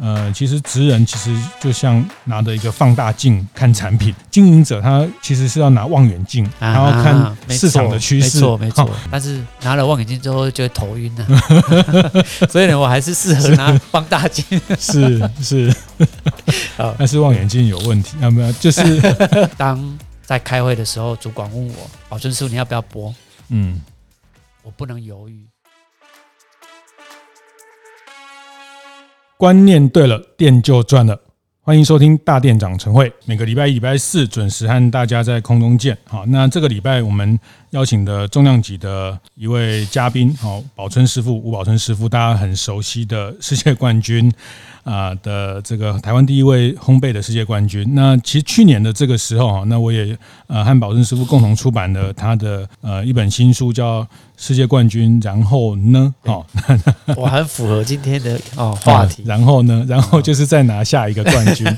呃，其实职人其实就像拿着一个放大镜看产品，经营者他其实是要拿望远镜，然后看市场的趋势。没错，没错。但是拿了望远镜之后就会头晕了，所以呢，我还是适合拿放大镜。是是，但是望远镜有问题，有没有？就是 当在开会的时候，主管问我宝春师傅你要不要播？嗯，我不能犹豫。观念对了，店就赚了。欢迎收听大店长晨会，每个礼拜一、礼拜四准时和大家在空中见。好，那这个礼拜我们邀请的重量级的一位嘉宾，好，宝春师傅吴宝春师傅，大家很熟悉的世界冠军。啊的这个台湾第一位烘焙的世界冠军。那其实去年的这个时候哈，那我也呃和宝珍师傅共同出版了他的呃一本新书，叫《世界冠军》。然后呢，哦，我很符合今天的哦话题。然后呢，然后就是再拿下一个冠军。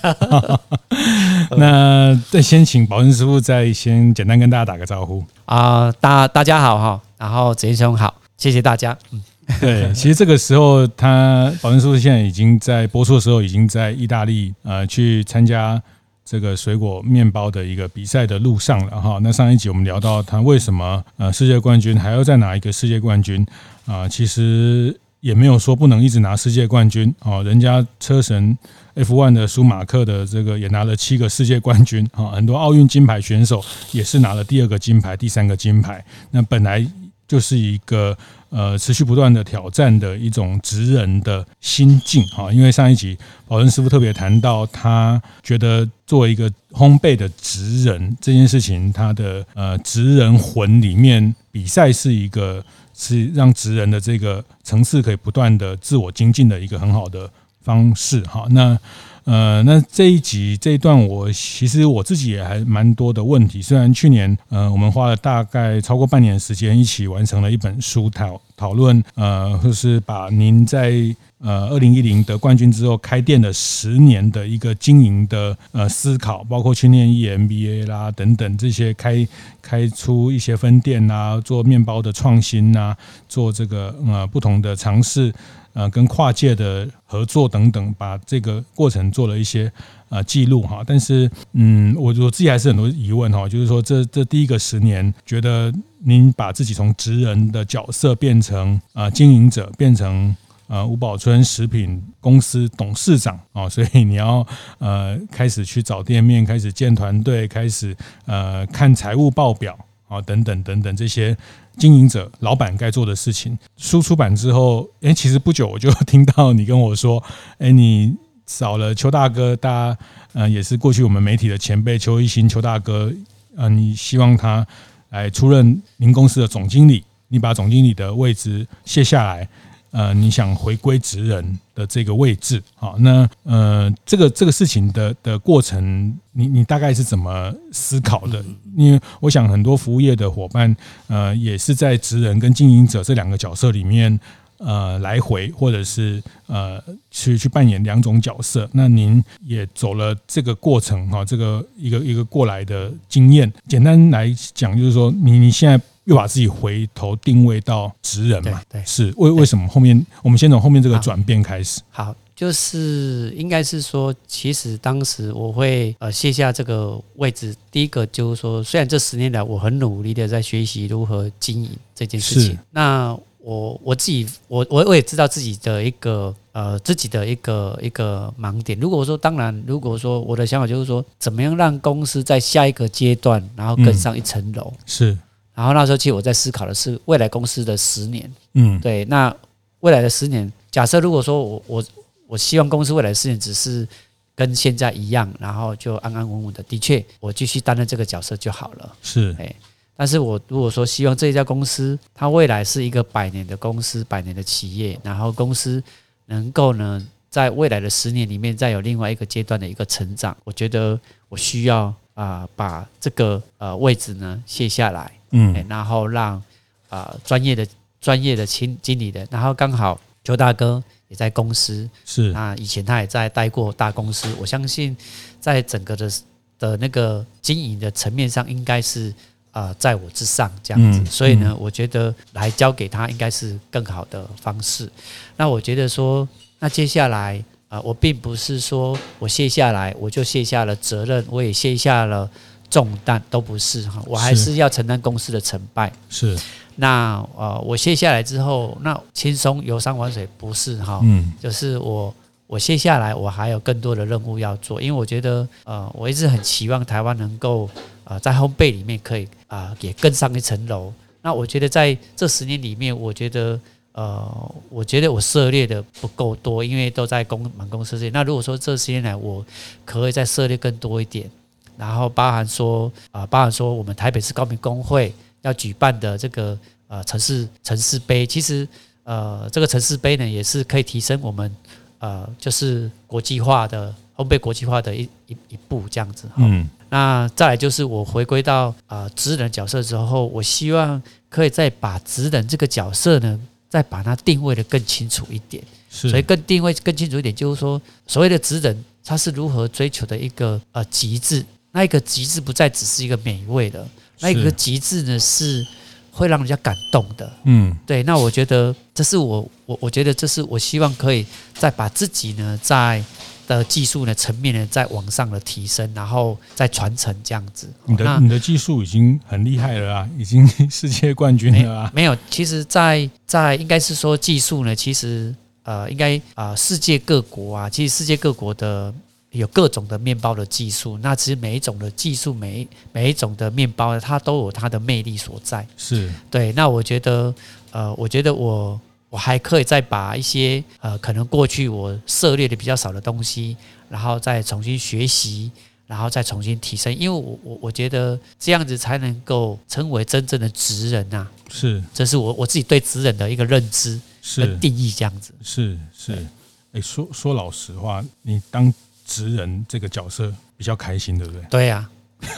那再先请宝珍师傅再先简单跟大家打个招呼啊，大大家好哈，然后子彦兄好，谢谢大家。嗯。对，其实这个时候，他宝春师傅现在已经在播出的时候，已经在意大利呃去参加这个水果面包的一个比赛的路上了哈。那上一集我们聊到他为什么呃世界冠军还要再拿一个世界冠军啊？其实也没有说不能一直拿世界冠军哦。人家车神 F1 的舒马克的这个也拿了七个世界冠军啊，很多奥运金牌选手也是拿了第二个金牌、第三个金牌。那本来就是一个。呃，持续不断的挑战的一种职人的心境哈，因为上一集宝春师傅特别谈到，他觉得作为一个烘焙的职人这件事情，他的呃职人魂里面，比赛是一个是让职人的这个层次可以不断的自我精进的一个很好的方式哈。那呃，那这一集这一段，我其实我自己也还蛮多的问题。虽然去年，呃，我们花了大概超过半年时间，一起完成了一本书讨讨论，呃，就是把您在呃二零一零得冠军之后开店的十年的一个经营的呃思考，包括去念 EMBA 啦等等这些开开出一些分店啊，做面包的创新啊，做这个呃不同的尝试。呃，跟跨界的合作等等，把这个过程做了一些呃记录哈。但是，嗯，我我自己还是很多疑问哈，就是说这这第一个十年，觉得您把自己从职人的角色变成啊经营者，变成呃吴宝春食品公司董事长啊，所以你要呃开始去找店面，开始建团队，开始呃看财务报表啊，等等等等这些。经营者、老板该做的事情。书出版之后，诶，其实不久我就听到你跟我说，诶，你找了邱大哥，大家呃也是过去我们媒体的前辈邱一新邱大哥，呃，你希望他来出任您公司的总经理，你把总经理的位置卸下来。呃，你想回归职人的这个位置，好，那呃，这个这个事情的的过程，你你大概是怎么思考的？因为我想很多服务业的伙伴，呃，也是在职人跟经营者这两个角色里面，呃，来回或者是呃，去去扮演两种角色。那您也走了这个过程哈，这个一个一个过来的经验。简单来讲，就是说，你你现在。又把自己回头定位到职人嘛？对，对是为为什么后面我们先从后面这个转变开始？好，就是应该是说，其实当时我会呃卸下这个位置。第一个就是说，虽然这十年来我很努力的在学习如何经营这件事情，那我我自己我我我也知道自己的一个呃自己的一个一个盲点。如果说当然，如果说我的想法就是说，怎么样让公司在下一个阶段然后更上一层楼？嗯，是。然后那时候，其实我在思考的是未来公司的十年。嗯，对。那未来的十年，假设如果说我我我希望公司未来的十年只是跟现在一样，然后就安安稳稳的，的确，我继续担任这个角色就好了。是，哎。但是我如果说希望这一家公司它未来是一个百年的公司，百年的企业，然后公司能够呢，在未来的十年里面再有另外一个阶段的一个成长，我觉得我需要啊把这个呃位置呢卸下来。嗯，然后让啊专业的专业的经经理人，然后刚好邱大哥也在公司，是。那以前他也在待过大公司，我相信在整个的的那个经营的层面上，应该是呃在我之上这样子，嗯、所以呢，我觉得来交给他应该是更好的方式。那我觉得说，那接下来啊、呃，我并不是说我卸下来我就卸下了责任，我也卸下了重担，都不是哈，我还是要承担公司的成败。是。那呃，我卸下来之后，那轻松游山玩水不是哈，嗯，就是我我卸下来，我还有更多的任务要做，因为我觉得呃，我一直很期望台湾能够呃在烘焙里面可以啊、呃、也更上一层楼。那我觉得在这十年里面，我觉得呃，我觉得我涉猎的不够多，因为都在公满公司这里。那如果说这十年来我可以再涉猎更多一点，然后包含说啊、呃，包含说我们台北市高屏工会。要举办的这个呃城市城市杯，其实呃这个城市杯呢也是可以提升我们呃就是国际化的烘焙国际化的一一一步这样子。嗯，那再来就是我回归到呃职人角色之后，我希望可以再把职人这个角色呢再把它定位的更清楚一点。所以更定位更清楚一点，就是说所谓的职人他是如何追求的一个呃极致，那一个极致不再只是一个美味的。那一个极致呢，是会让人家感动的。嗯，对。那我觉得这是我我我觉得这是我希望可以再把自己呢在的技术呢层面呢再往上的提升，然后再传承这样子。你的你的技术已经很厉害了啊，已经世界冠军了啊。没有，其实在，在在应该是说技术呢，其实呃，应该啊、呃，世界各国啊，其实世界各国的。有各种的面包的技术，那其实每一种的技术，每一每一种的面包，它都有它的魅力所在。是对。那我觉得，呃，我觉得我我还可以再把一些呃，可能过去我涉猎的比较少的东西，然后再重新学习，然后再重新提升。因为我我我觉得这样子才能够成为真正的职人呐。是，这是我我自己对职人的一个认知和定义，这样子。是是。哎，说说老实话，你当。职人这个角色比较开心，对不对？对呀、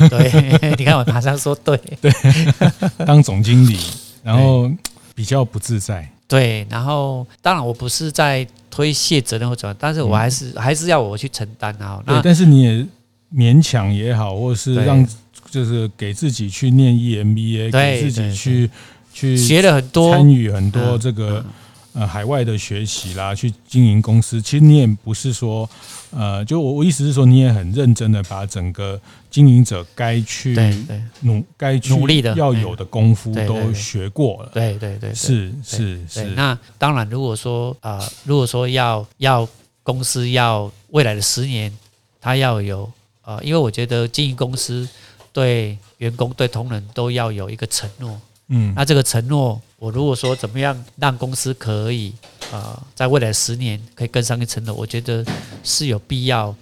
啊，对，你看我马上说对对，当总经理，然后比较不自在。对，然后当然我不是在推卸责任或怎么，但是我还是、嗯、还是要我去承担啊。对，但是你也勉强也好，或者是让就是给自己去念 EMBA，给自己去去学了很多，参与很多这个。嗯嗯呃，海外的学习啦，去经营公司，其实你也不是说，呃，就我我意思是说，你也很认真的把整个经营者该去努该去努力的要有的功夫都学过了。对对对，是是是。那当然，如果说呃，如果说要要公司要未来的十年，他要有呃，因为我觉得经营公司对员工对同仁都要有一个承诺。嗯，那这个承诺，我如果说怎么样让公司可以呃，在未来十年可以更上一层楼，我觉得是有必要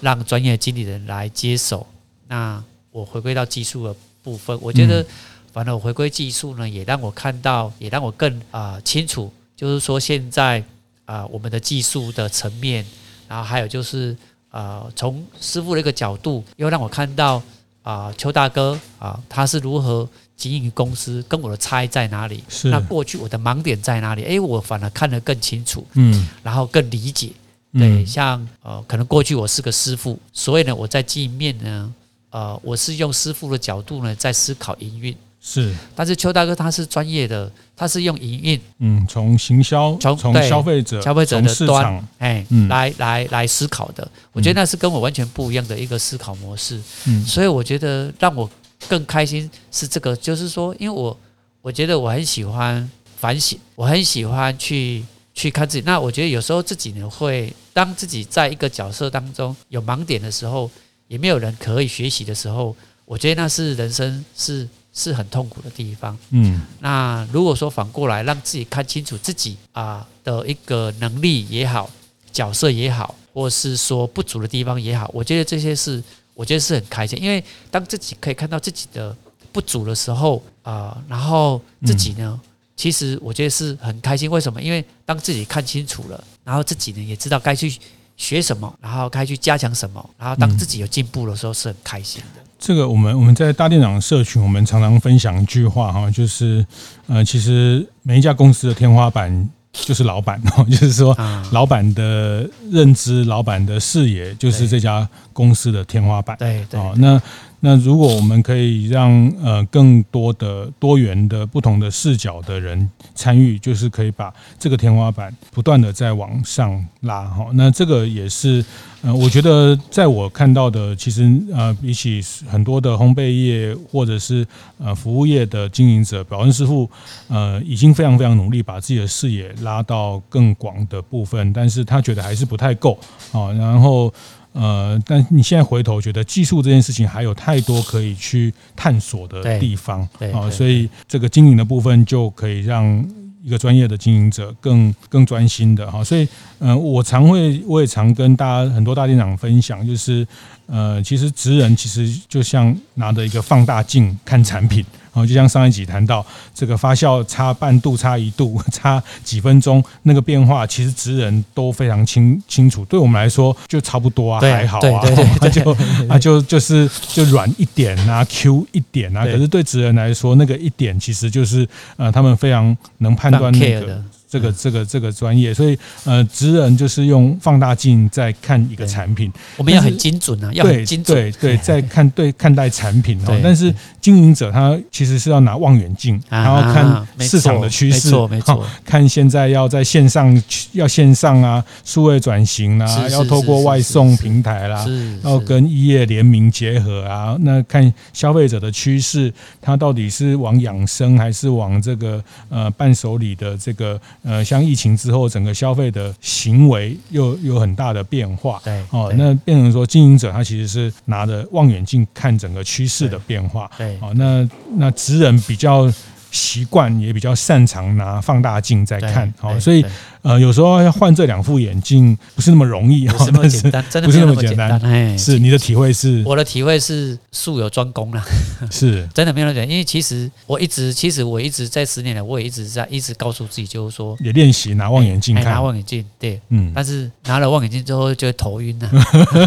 让专业经理人来接手。那我回归到技术的部分，我觉得反正我回归技术呢，也让我看到，也让我更啊、呃、清楚，就是说现在啊、呃、我们的技术的层面，然后还有就是啊从师傅的一个角度，又让我看到啊、呃、邱大哥啊、呃、他是如何。经营公司跟我的差异在哪里？是那过去我的盲点在哪里？诶，我反而看得更清楚，嗯，然后更理解。对，像呃，可能过去我是个师傅，所以呢，我在经营面呢，呃，我是用师傅的角度呢在思考营运。是，但是邱大哥他是专业的，他是用营运，嗯，从行销，从从消费者消费者的端，哎，嗯、来来来思考的。我觉得那是跟我完全不一样的一个思考模式。嗯，所以我觉得让我。更开心是这个，就是说，因为我我觉得我很喜欢反省，我很喜欢去去看自己。那我觉得有时候自己呢，会当自己在一个角色当中有盲点的时候，也没有人可以学习的时候，我觉得那是人生是是很痛苦的地方。嗯，那如果说反过来让自己看清楚自己啊的一个能力也好，角色也好，或是说不足的地方也好，我觉得这些是。我觉得是很开心，因为当自己可以看到自己的不足的时候啊、呃，然后自己呢，其实我觉得是很开心。为什么？因为当自己看清楚了，然后自己呢也知道该去学什么，然后该去加强什么，然后当自己有进步的时候，是很开心的。这个我们我们在大店长社群，我们常常分享一句话哈，就是呃，其实每一家公司的天花板就是老板哦，就是说老板的认知、老板的视野，就是这家公司的天花板。对对，哦，那。那如果我们可以让呃更多的多元的不同的视角的人参与，就是可以把这个天花板不断的再往上拉哈。那这个也是呃，我觉得在我看到的，其实呃比起很多的烘焙业或者是呃服务业的经营者，保温师傅呃已经非常非常努力把自己的视野拉到更广的部分，但是他觉得还是不太够啊。然后。呃，但你现在回头觉得技术这件事情还有太多可以去探索的地方啊，所以这个经营的部分就可以让一个专业的经营者更更专心的哈。所以，呃，我常会我也常跟大家很多大店长分享，就是呃，其实职人其实就像拿着一个放大镜看产品。然 后就像上一集谈到，这个发酵差半度、差一度、差几分钟，那个变化其实职人都非常清清楚。对我们来说就差不多啊，还好啊，那 就啊就就是就软一点啊，Q 一点啊。可是对职人来说，那个一点其实就是呃，他们非常能判断那个。这个这个这个专业，所以呃，职人就是用放大镜在看一个产品，我们要很精准啊，要很精准，对对，在看对看待产品哦。但是经营者他其实是要拿望远镜，然后看市场的趋势，没错，看现在要在线上要线上啊，数位转型啊，要透过外送平台啦，要跟异业联名结合啊，那看消费者的趋势，他到底是往养生还是往这个呃伴手礼的这个。呃，像疫情之后，整个消费的行为又有很大的变化，对，哦，那变成说经营者他其实是拿着望远镜看整个趋势的变化，对，哦，那那职人比较习惯，也比较擅长拿放大镜在看，好，所以。呃，有时候要换这两副眼镜不是那么容易啊，不是那么简单，真的不是那么简单。哎，是你的体会是？我的体会是术有专攻啦，是真的没有那么简单。因为其实我一直，其实我一直在十年来，我也一直在一直告诉自己，就是说也练习拿望远镜看，拿望远镜，对，嗯。但是拿了望远镜之后就会头晕了，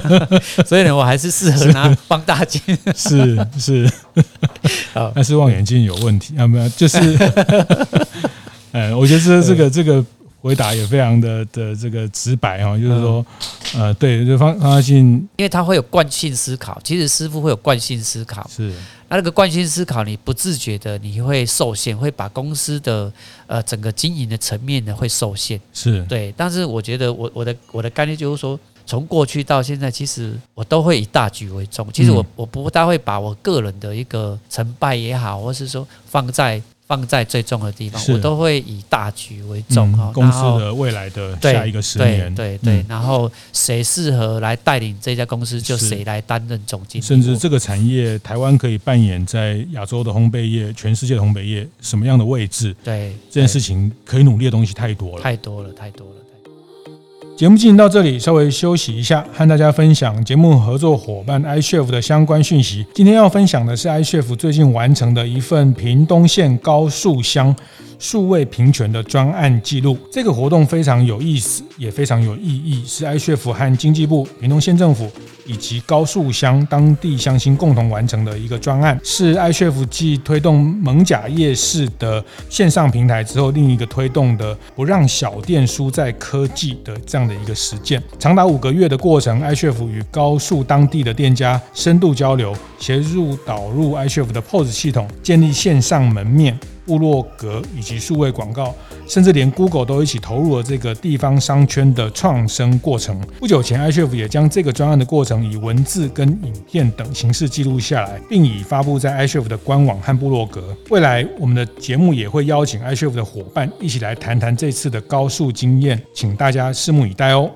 所以呢，我还是适合拿放大镜。是是，但是望远镜有问题啊？没有，就是，呃，我觉得这这个这个。回答也非常的的这个直白哈，就是说，呃，对，就放放大镜，因为他会有惯性思考，其实师傅会有惯性思考，是，那那个惯性思考，你不自觉的你会受限，会把公司的呃整个经营的层面呢会受限，是。对，但是我觉得我我的我的概念就是说，从过去到现在，其实我都会以大局为重，其实我我不大会把我个人的一个成败也好，或是说放在。放在最重的地方，我都会以大局为重哈。公司的未来的下一个十年，对对对，然后谁适合来带领这家公司，就谁来担任总经理。甚至这个产业，台湾可以扮演在亚洲的烘焙业、全世界的烘焙业什么样的位置？对这件事情，可以努力的东西太多了，太多了，太多了。节目进行到这里，稍微休息一下，和大家分享节目合作伙伴 iCHEF 的相关讯息。今天要分享的是 iCHEF 最近完成的一份屏东县高速乡数位平权的专案记录，这个活动非常有意思，也非常有意义，是 iCHEF 和经济部、屏东县政府以及高速乡当地乡亲共同完成的一个专案，是 iCHEF 继推动蒙甲夜市的线上平台之后，另一个推动的不让小店输在科技的这样的一个实践。长达五个月的过程，iCHEF 与高速当地的店家深度交流，协助导入 iCHEF 的 POS 系统，建立线上门面。部落格以及数位广告，甚至连 Google 都一起投入了这个地方商圈的创生过程。不久前，iCHEF 也将这个专案的过程以文字跟影片等形式记录下来，并已发布在 iCHEF 的官网和部落格。未来，我们的节目也会邀请 iCHEF 的伙伴一起来谈谈这次的高速经验，请大家拭目以待哦。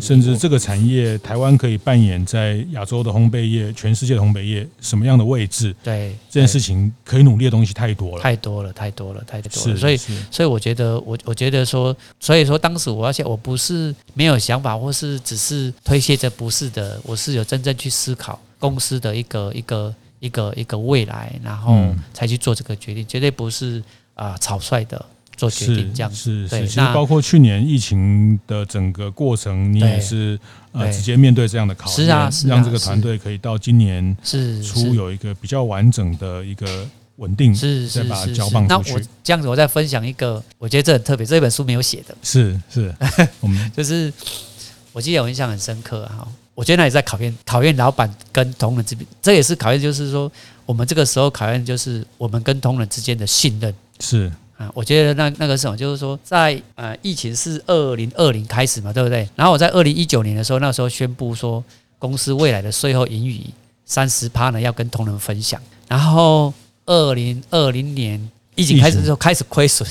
甚至这个产业，台湾可以扮演在亚洲的烘焙业、全世界的烘焙业什么样的位置？对这件事情，可以努力的东西太多了，太多了，太多了，太多了。所以，所以我觉得，我我觉得说，所以说当时我要想，我不是没有想法，或是只是推卸着不是的，我是有真正去思考公司的一个一个一个一个未来，然后才去做这个决定，绝对不是啊草率的。做决定这样是是是，其实包括去年疫情的整个过程，你也是呃直接面对这样的考验，让这个团队可以到今年是初有一个比较完整的一个稳定，是是再把。交棒出去。那我这样子，我再分享一个，我觉得这很特别，这本书没有写的。是是，我们就是 我记得我印象很深刻哈，我觉得那也在考验考验老板跟同仁这边，这也是考验，就是说我们这个时候考验就是我们跟同仁之间的信任。是啊，我觉得那那个什么，就是说在呃疫情是二零二零开始嘛，对不对？然后我在二零一九年的时候，那时候宣布说公司未来的税后盈余三十趴呢要跟同仁分享，然后。二零二零年疫情开始的时候开始亏损，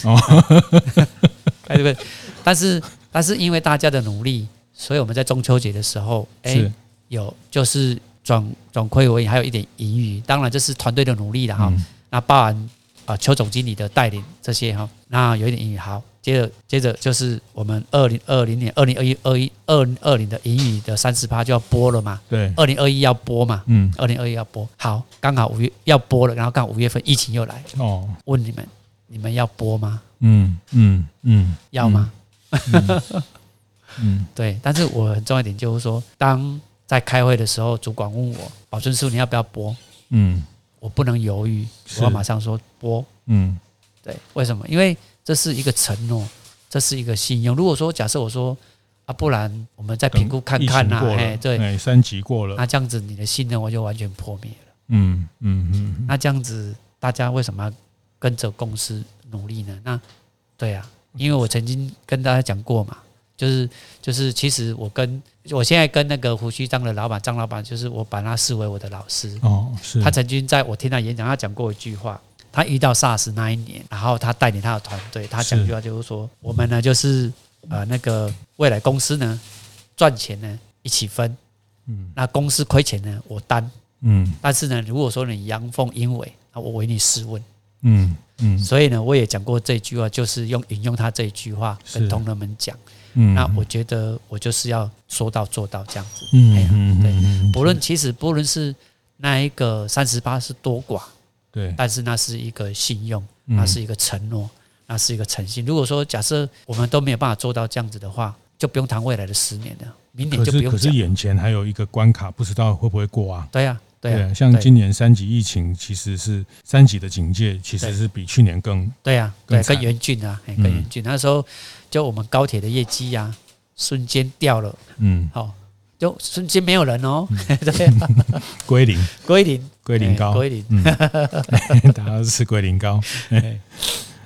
开始亏，但是但是因为大家的努力，所以我们在中秋节的时候，哎，有就是转转亏为盈，还有一点盈余。当然这是团队的努力了哈。那包含啊邱总经理的带领这些哈，那有一点盈余好。接着，接着就是我们二零二零年、二零二一、二一、二零二零的盈余的三十趴就要播了嘛？对，二零二一要播嘛？嗯，二零二一要播。好，刚好五月要播了，然后刚好五月份疫情又来。哦，问你们，你们要播吗？嗯嗯嗯，要吗？嗯，嗯 对。但是我很重要一点就是说，当在开会的时候，主管问我保存书你要不要播？嗯，我不能犹豫，我要马上说播。嗯，对，为什么？因为这是一个承诺，这是一个信用。如果说假设我说啊，不然我们再评估看看呐，哎，对，三级过了，那这样子你的信任我就完全破灭了。嗯嗯嗯，那这样子大家为什么要跟着公司努力呢？那对啊，因为我曾经跟大家讲过嘛，就是就是其实我跟我现在跟那个胡须张的老板张老板，就是我把他视为我的老师哦，是。他曾经在我听他演讲，他讲过一句话。他遇到 SARS 那一年，然后他带领他的团队，他讲一句话就是说：“我们呢，就是呃那个未来公司呢赚钱呢一起分，嗯，那公司亏钱呢我担，嗯，但是呢，如果说你阳奉阴违，那我唯你是问，嗯嗯，所以呢，我也讲过这句话，就是用引用他这一句话跟同仁们讲，嗯，那我觉得我就是要说到做到这样子，嗯嗯对，不论其实不论是那一个三十八是多寡。对，但是那是一个信用，那是一个承诺，那是一个诚信。如果说假设我们都没有办法做到这样子的话，就不用谈未来的十年了，明年就不用讲。可是，可是眼前还有一个关卡，不知道会不会过啊？对呀，对啊。像今年三级疫情，其实是三级的警戒，其实是比去年更对啊，对，更严峻啊，更严峻。那时候就我们高铁的业绩呀，瞬间掉了，嗯，好。就瞬间没有人哦，对，归零，归零，归零高，归零，大家都吃龟苓膏。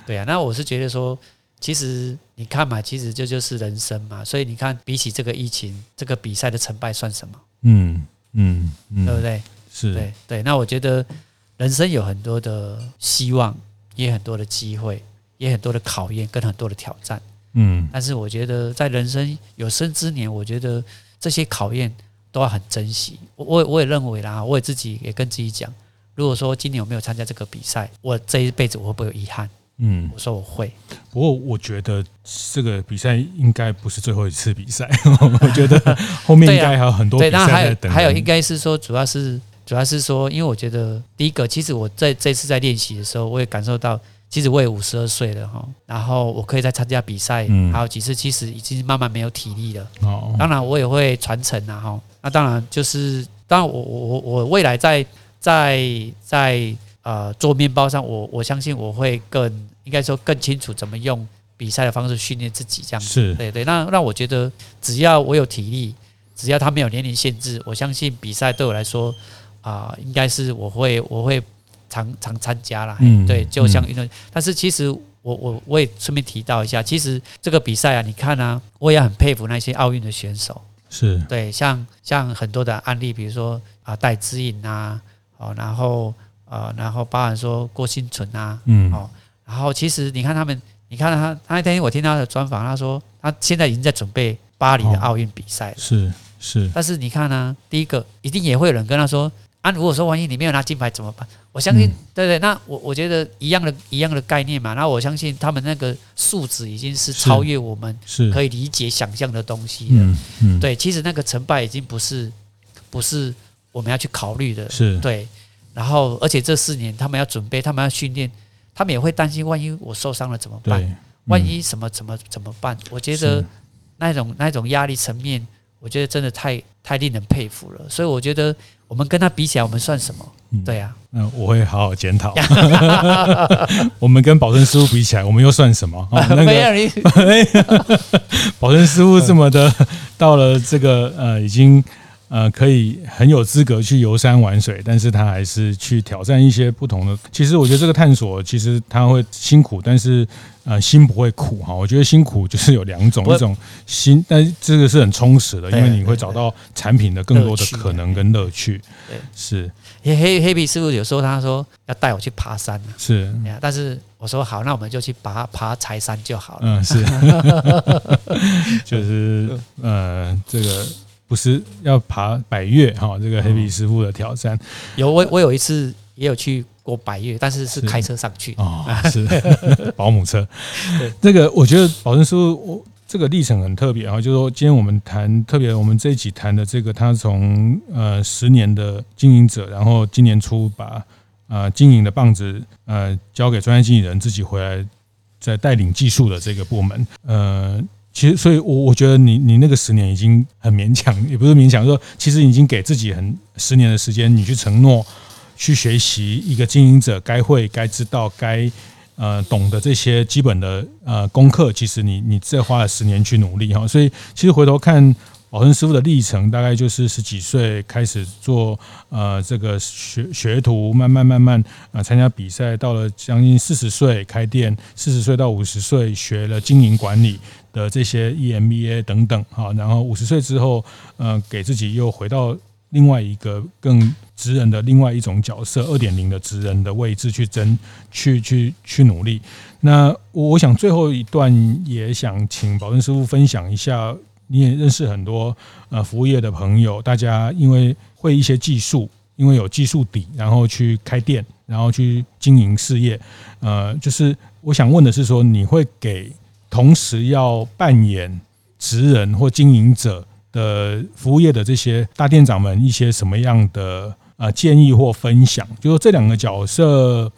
对啊，那我是觉得说，其实你看嘛，其实这就是人生嘛。所以你看，比起这个疫情，这个比赛的成败算什么？嗯嗯，对不对？是对对。那我觉得人生有很多的希望，也很多的机会，也很多的考验，跟很多的挑战。嗯，但是我觉得在人生有生之年，我觉得。这些考验都要很珍惜。我我我也认为啦，我也自己也跟自己讲，如果说今年我没有参加这个比赛，我这一辈子我会不会有遗憾？嗯，我说我会。不过我觉得这个比赛应该不是最后一次比赛，我觉得后面应该还有很多比赛在等。还有应该是说，主要是主要是说，因为我觉得第一个，其实我在这次在练习的时候，我也感受到。其实我也五十二岁了哈，然后我可以再参加比赛，还有几次，其实已经慢慢没有体力了。哦，当然我也会传承啊哈。那当然就是，当然我我我我未来在在在呃做面包上，我我相信我会更应该说更清楚怎么用比赛的方式训练自己这样子。是，对对。那那我觉得只要我有体力，只要他没有年龄限制，我相信比赛对我来说啊，应该是我会我会。常常参加啦，嗯，对，就像运动，嗯、但是其实我我我也顺便提到一下，其实这个比赛啊，你看啊，我也很佩服那些奥运的选手，是。对，像像很多的案例，比如说啊戴资颖啊，哦，然后呃，然后包含说郭新淳啊，嗯，哦，然后其实你看他们，你看他，他那天我听他的专访，他说他现在已经在准备巴黎的奥运比赛了，哦，是是，但是你看呢，啊，第一个一定也会有人跟他说。啊，如果说万一你没有拿金牌怎么办？我相信，对对，那我我觉得一样的一样的概念嘛。那我相信他们那个素质已经是超越我们可以理解想象的东西了。嗯嗯，对，其实那个成败已经不是不是我们要去考虑的。是，对。然后，而且这四年他们要准备，他们要训练，他们也会担心，万一我受伤了怎么办？万一什么怎么怎么办？我觉得那种那种压力层面，我觉得真的太。太令人佩服了。所以我觉得我们跟他比起来，我们算什么？嗯、对呀、啊，嗯，我会好好检讨。我们跟宝生师傅比起来，我们又算什么？哦、那个，没有你，宝生师傅这么的到了这个呃，已经。呃，可以很有资格去游山玩水，但是他还是去挑战一些不同的。其实我觉得这个探索，其实他会辛苦，但是呃，心不会苦哈。我觉得辛苦就是有两种，一种心，但这个是很充实的，因为你会找到产品的更多的可能跟乐趣。对，是。黑黑黑皮师傅有时候他说要带我去爬山，是。但是我说好，那我们就去爬爬柴山就好了。嗯，是。就是呃，这个。不是要爬百越哈，这个黑皮师傅的挑战。有我我有一次也有去过百岳，但是是开车上去。哦，是。保姆车。这个我觉得宝生师傅我这个历程很特别啊，就是说今天我们谈特别，我们这一集谈的这个他从呃十年的经营者，然后今年初把呃经营的棒子呃交给专业经理人，自己回来再带领技术的这个部门，呃。其实，所以，我我觉得你你那个十年已经很勉强，也不是勉强，说其实已经给自己很十年的时间，你去承诺，去学习一个经营者该会、该知道、该呃懂得这些基本的呃功课。其实你你这花了十年去努力哈，所以其实回头看。宝生师傅的历程大概就是十几岁开始做呃这个学学徒，慢慢慢慢啊参加比赛，到了将近四十岁开店，四十岁到五十岁学了经营管理的这些 EMBA 等等哈，然后五十岁之后，呃给自己又回到另外一个更职人的另外一种角色，二点零的职人的位置去争去去去努力。那我想最后一段也想请宝生师傅分享一下。你也认识很多呃服务业的朋友，大家因为会一些技术，因为有技术底，然后去开店，然后去经营事业。呃，就是我想问的是说，你会给同时要扮演职人或经营者的服务业的这些大店长们一些什么样的呃建议或分享？就说这两个角色。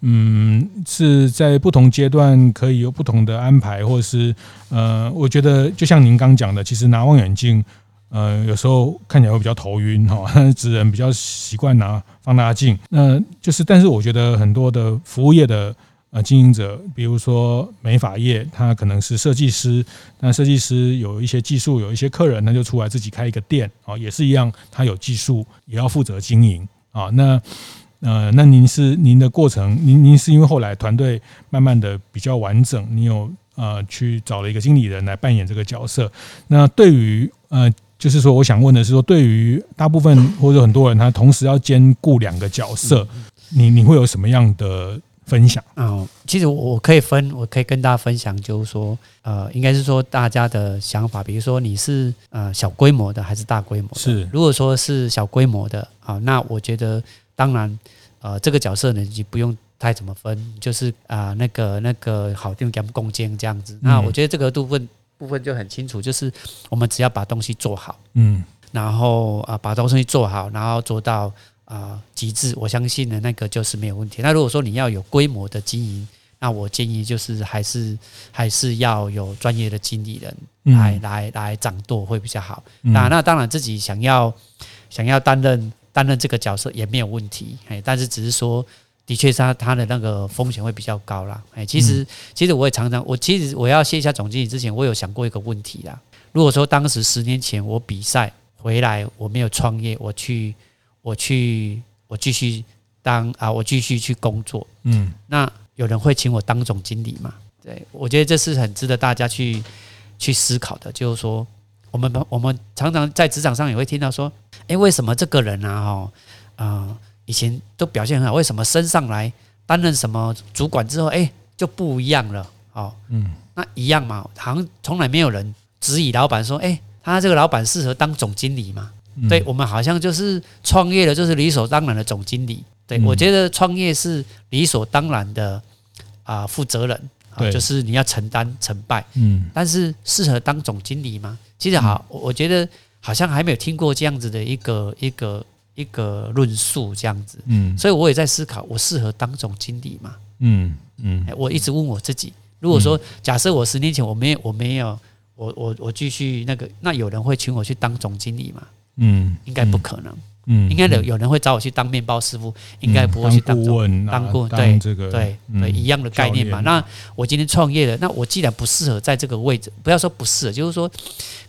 嗯，是在不同阶段可以有不同的安排，或者是呃，我觉得就像您刚讲的，其实拿望远镜，呃，有时候看起来会比较头晕哈。职人比较习惯拿放大镜，那就是，但是我觉得很多的服务业的呃经营者，比如说美发业，他可能是设计师，那设计师有一些技术，有一些客人，他就出来自己开一个店啊，也是一样，他有技术，也要负责经营啊，那。呃，那您是您的过程，您您是因为后来团队慢慢的比较完整，你有呃去找了一个经理人来扮演这个角色。那对于呃，就是说，我想问的是说，对于大部分或者很多人，他同时要兼顾两个角色，你你会有什么样的分享？哦，其实我可以分，我可以跟大家分享，就是说，呃，应该是说大家的想法，比如说你是呃小规模的还是大规模的？是，如果说是小规模的啊，那我觉得。当然，呃，这个角色呢，你不用太怎么分，就是啊、呃，那个那个好定跟共建这样子。那我觉得这个部分部分就很清楚，就是我们只要把东西做好，嗯，然后啊把东西做好，然后做到啊极致，我相信呢那个就是没有问题。那如果说你要有规模的经营，那我建议就是还是还是要有专业的经理人来、嗯、来来掌舵会比较好。那那当然自己想要想要担任。担任这个角色也没有问题，哎，但是只是说，的确是他他的那个风险会比较高啦，哎，其实其实我也常常，我其实我要卸下总经理之前，我有想过一个问题啦。如果说当时十年前我比赛回来，我没有创业，我去我去我继续当啊，我继续去工作，嗯，那有人会请我当总经理吗？对，我觉得这是很值得大家去去思考的，就是说。我们我们常常在职场上也会听到说，哎，为什么这个人啊，哈，啊，以前都表现很好，为什么升上来担任什么主管之后，哎，就不一样了？哦，嗯，那一样嘛，好像从来没有人质疑老板说，哎，他这个老板适合当总经理嘛？对，我们好像就是创业了，就是理所当然的总经理。对，我觉得创业是理所当然的啊，负责人，就是你要承担成败。嗯，但是适合当总经理吗？其实好，我觉得好像还没有听过这样子的一个一个一个论述这样子，嗯，所以我也在思考，我适合当总经理吗？嗯嗯，我一直问我自己，如果说假设我十年前我没有我没有我我我继续那个，那有人会请我去当总经理吗？嗯，应该不可能。嗯，应该有有人会找我去当面包师傅，应该不会去当顾问，当顾问，对这个，对对一样的概念嘛。那我今天创业了，那我既然不适合在这个位置，不要说不适合，就是说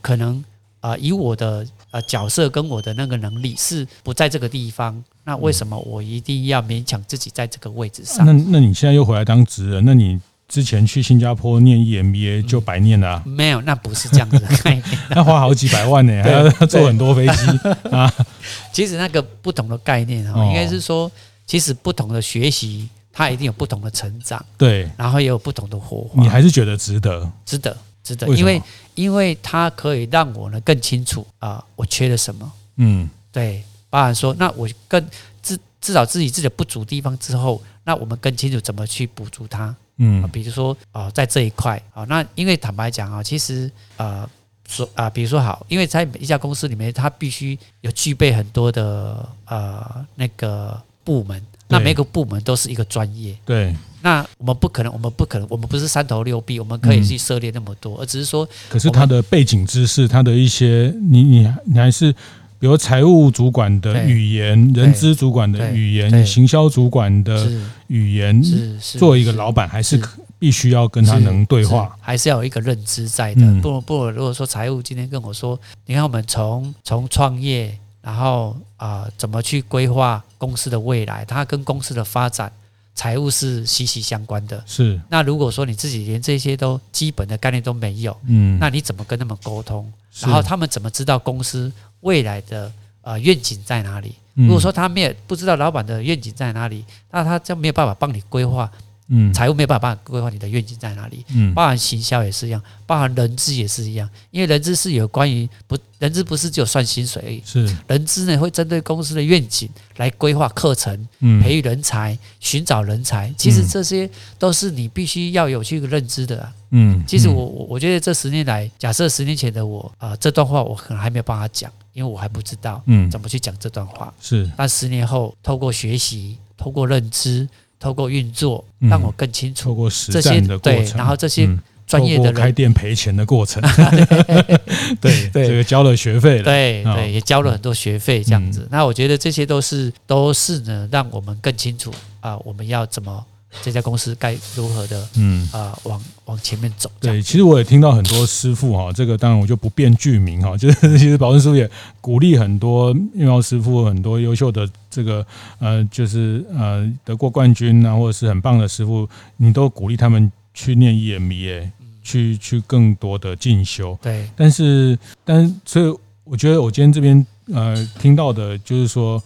可能啊，以我的呃角色跟我的那个能力是不在这个地方，那为什么我一定要勉强自己在这个位置上？那那你现在又回来当职人，那你？之前去新加坡念 EMBA 就白念了、啊嗯，没有，那不是这样子的概念，要花好几百万呢，还要坐很多飞机啊。其实那个不同的概念啊，应该是说，其实不同的学习，它一定有不同的成长，对，然后也有不同的火花。你还是觉得值得？值得，值得，因为因为它可以让我呢更清楚啊，我缺了什么。嗯，对，包含说，那我更至至少自己自己的不足地方之后，那我们更清楚怎么去补足它。嗯，比如说啊，在这一块啊，那因为坦白讲啊，其实呃，说啊，比如说好，因为在一家公司里面，它必须有具备很多的呃那个部门，那每个部门都是一个专业。对，那我们不可能，我们不可能，我们不是三头六臂，我们可以去涉猎那么多，而只是说，可是他的背景知识，他的一些，你你你还是。比如财务主管的语言，人资主管的语言，行销主管的语言，作为一个老板，还是必须要跟他能对话，还是要有一个认知在的。不不，如果说财务今天跟我说，你看我们从从创业，然后啊怎么去规划公司的未来，它跟公司的发展，财务是息息相关的。是。那如果说你自己连这些都基本的概念都没有，嗯，那你怎么跟他们沟通？然后他们怎么知道公司？未来的呃愿景在哪里？如果说他没有不知道老板的愿景在哪里，那他就没有办法帮你规划。嗯，财务没有办法规划你的愿景在哪里。嗯，包含行销也是一样，包含人资也是一样。因为人资是有关于不人资不是只有算薪水而已。是人资呢会针对公司的愿景来规划课程，培育人才，寻找人才。其实这些都是你必须要有去认知的。嗯，其实我我我觉得这十年来，假设十年前的我啊，这段话我可能还没有办法讲，因为我还不知道嗯怎么去讲这段话。是，但十年后透过学习，透过认知。透过运作，让我更清楚这些对，然后这些专业的人开店赔钱的过程，对对，这个交了学费了，对对，也交了很多学费这样子。那我觉得这些都是都是呢，让我们更清楚啊，我们要怎么。这家公司该如何的，嗯啊，往往前面走？对，其实我也听到很多师傅哈，这个当然我就不便具名哈，就是其实保证师傅也鼓励很多面包师傅，很多优秀的这个呃，就是呃得过冠军啊，或者是很棒的师傅，你都鼓励他们去念 EMBA，去去更多的进修。对，但是但是所以我觉得我今天这边呃听到的就是说，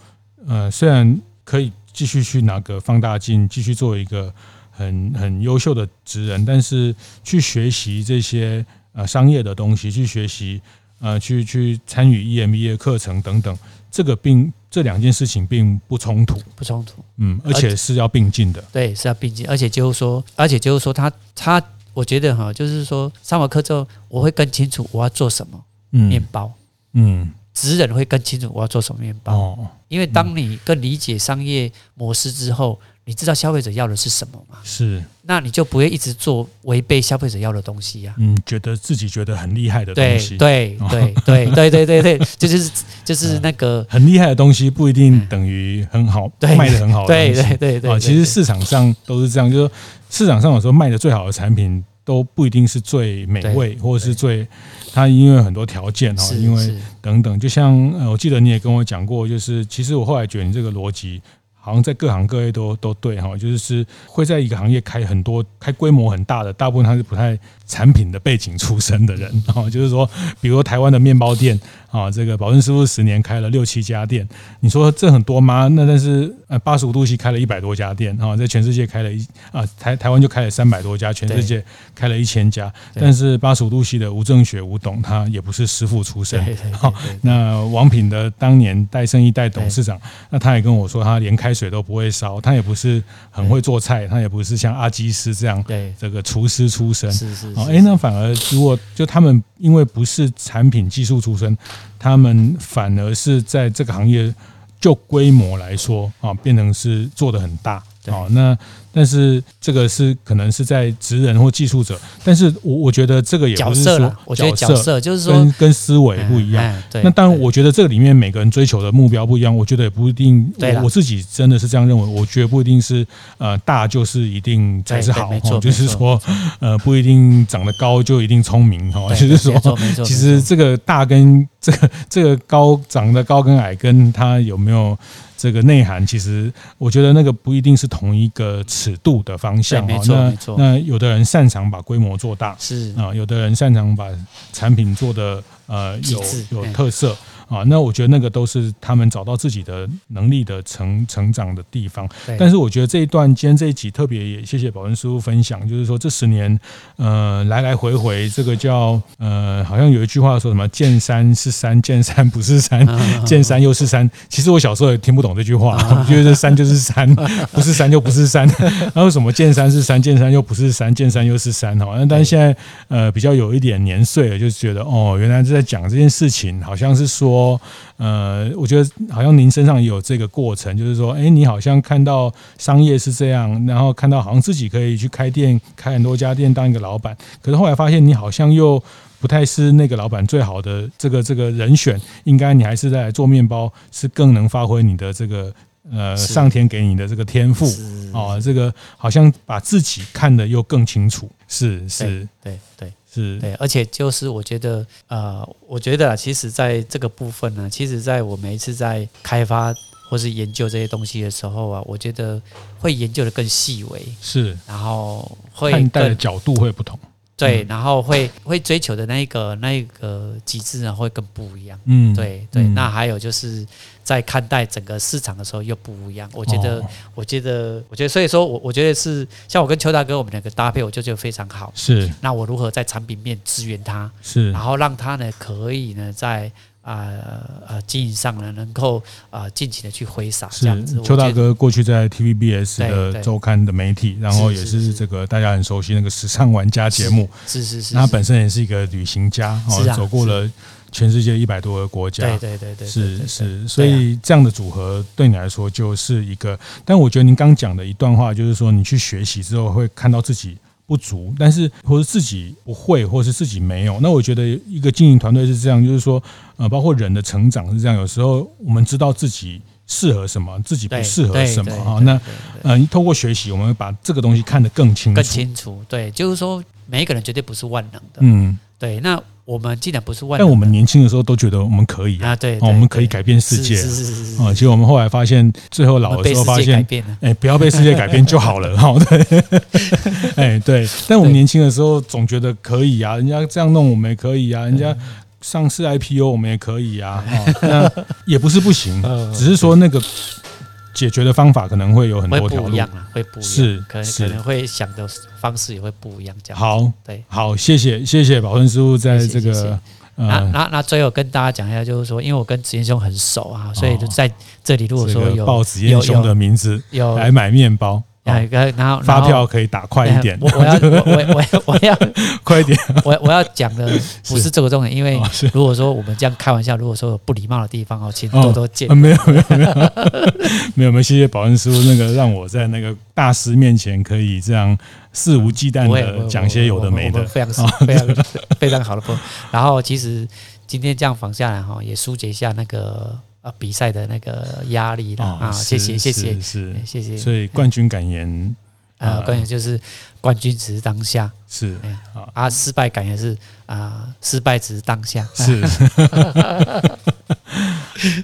呃，虽然可以。继续去拿个放大镜，继续做一个很很优秀的职人，但是去学习这些呃商业的东西，去学习呃去去参与 EMBA 课程等等，这个并这两件事情并不冲突，不冲突，嗯，而且是要并进的，对，是要并进，而且就是说，而且就是说他，他他，我觉得哈，就是说上完课之后，我会更清楚我要做什么，嗯，面包，嗯。职人会更清楚我要做什么面包，因为当你更理解商业模式之后，你知道消费者要的是什么嘛？是，那你就不会一直做违背消费者要的东西呀。嗯，觉得自己觉得很厉害的东西，对对对对对对对，这就是就是那个很厉害的东西不一定等于很好，卖的很好。对对对对，其实市场上都是这样，就是说市场上有时候卖的最好的产品。都不一定是最美味，或者是最，它因为很多条件哈，因为等等，就像呃，我记得你也跟我讲过，就是其实我后来觉得你这个逻辑。好像在各行各业都都对哈，就是是会在一个行业开很多开规模很大的，大部分它是不太产品的背景出身的人啊，就是说，比如台湾的面包店啊，这个宝尊师傅十年开了六七家店，你说这很多吗？那但是呃八十五度 C 开了一百多家店啊，在全世界开了一啊台台湾就开了三百多家，全世界开了一千家，但是八十五度 C 的吴正学吴董他也不是师傅出身，好，那王品的当年戴胜一代董事长，那他也跟我说他连开水都不会烧，他也不是很会做菜，他也不是像阿基师这样对这个厨师出身。是是。哎，那反而如果就他们因为不是产品技术出身，他们反而是在这个行业就规模来说啊，变成是做的很大好，那但是这个是可能是在职人或技术者，但是我我觉得这个也不是说，我觉得角色就是说跟跟思维不一样。对，那当然，我觉得这个里面每个人追求的目标不一样，我觉得也不一定。我我自己真的是这样认为，我觉得不一定是呃大就是一定才是好，就是说呃不一定长得高就一定聪明哈，就是说其实这个大跟这个这个高长得高跟矮跟他有没有。这个内涵其实，我觉得那个不一定是同一个尺度的方向。没错，没错。那有的人擅长把规模做大，是啊，有的人擅长把产品做的呃有有特色。啊，那我觉得那个都是他们找到自己的能力的成成长的地方。但是我觉得这一段今天这一集特别也谢谢宝文师傅分享，就是说这十年，呃，来来回回这个叫呃，好像有一句话说什么“见山是山，见山不是山，见山又是山”。其实我小时候也听不懂这句话，我觉得山就是山，不是山就不是山。那为什么见山是山，见山又不是山，见山又是山？哈，那但是现在呃比较有一点年岁了，就觉得哦，原来是在讲这件事情，好像是说。说，呃，我觉得好像您身上也有这个过程，就是说，哎，你好像看到商业是这样，然后看到好像自己可以去开店，开很多家店当一个老板，可是后来发现你好像又不太是那个老板最好的这个这个人选，应该你还是在做面包，是更能发挥你的这个呃上天给你的这个天赋哦，这个好像把自己看得又更清楚，是是，对对。对是对，而且就是我觉得，呃，我觉得其实在这个部分呢，其实在我每一次在开发或是研究这些东西的时候啊，我觉得会研究的更细微，是，然后会看待的角度会不同。对，然后会会追求的那一个那一个极致呢，会更不一样。嗯，对对。那还有就是在看待整个市场的时候又不一样。我觉得，哦、我觉得，我觉得，所以说我我觉得是像我跟邱大哥我们两个搭配，我就觉得非常好。是。那我如何在产品面支援他？是。然后让他呢可以呢在。啊呃经营上呢，能够啊尽情的去挥洒这样子。邱大哥过去在 TVBS 的周刊的媒体，然后也是这个大家很熟悉那个时尚玩家节目。是是是。他本身也是一个旅行家，哦，走过了全世界一百多个国家。对对对对。是是，所以这样的组合对你来说就是一个。但我觉得您刚讲的一段话，就是说你去学习之后会看到自己。不足，但是或者自己不会，或者是自己没有。那我觉得一个经营团队是这样，就是说，呃，包括人的成长是这样。有时候我们知道自己适合什么，自己不适合什么啊。那呃，透过学习，我们会把这个东西看得更清楚。更清楚，对，就是说，每一个人绝对不是万能的。嗯，对。那我们既然不是万能，但我们年轻的时候都觉得我们可以啊，对，我们可以改变世界，是是是是啊。其实我们后来发现，最后老的时候发现，哎，不要被世界改变就好了，哈，对，哎，对。但我们年轻的时候总觉得可以啊，人家这样弄我们也可以啊，人家上市 IPO 我们也可以啊，那也不是不行，只是说那个。解决的方法可能会有很多条路，会不一样啊，会不一样，是，可能可能会想的方式也会不一样。这样好，对，好，谢谢，谢谢宝顺师傅在这个。那那那最后跟大家讲一下，就是说，因为我跟子燕兄很熟啊，所以就在这里，如果说有报子燕兄的名字，有来买面包。一个，然后发票可以打快一点。我我要我我我我要 快一点。我我要讲的不是这个重点，因为如果说我们这样开玩笑，如果说有不礼貌的地方哦，请多多见。没有没有没有 没有没有，谢谢保安师傅那个让我在那个大师面前可以这样肆无忌惮的讲些有的没的，非常非常非常好的朋友。然后其实今天这样访下来哈，也疏解一下那个。啊，比赛的那个压力了啊！谢谢，谢谢，是谢谢。所以冠军感言 啊，冠言就是冠军只是当下，是啊，失败感言是啊，失败只是当下，是。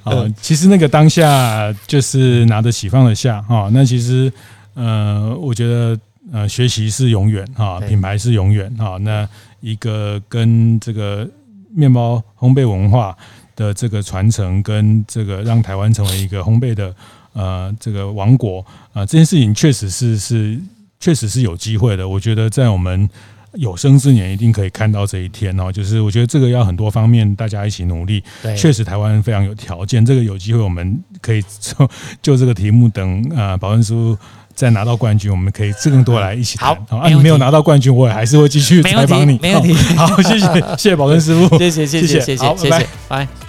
啊，其实那个当下就是拿得起放得下哈。那其实呃，我觉得呃，学习是永远哈，品牌是永远哈。那一个跟这个面包烘焙文化。的这个传承跟这个让台湾成为一个烘焙的呃这个王国啊，这件事情确实是是确实是有机会的。我觉得在我们有生之年一定可以看到这一天哦。就是我觉得这个要很多方面大家一起努力。确实台湾非常有条件，这个有机会我们可以就 就这个题目等啊，宝恩师傅再拿到冠军，我们可以更多来一起谈。好，啊，你没有拿到冠军，我也还是会继续采访你。没问题。好，谢谢谢谢宝恩师傅，谢谢谢谢谢谢，好，拜拜。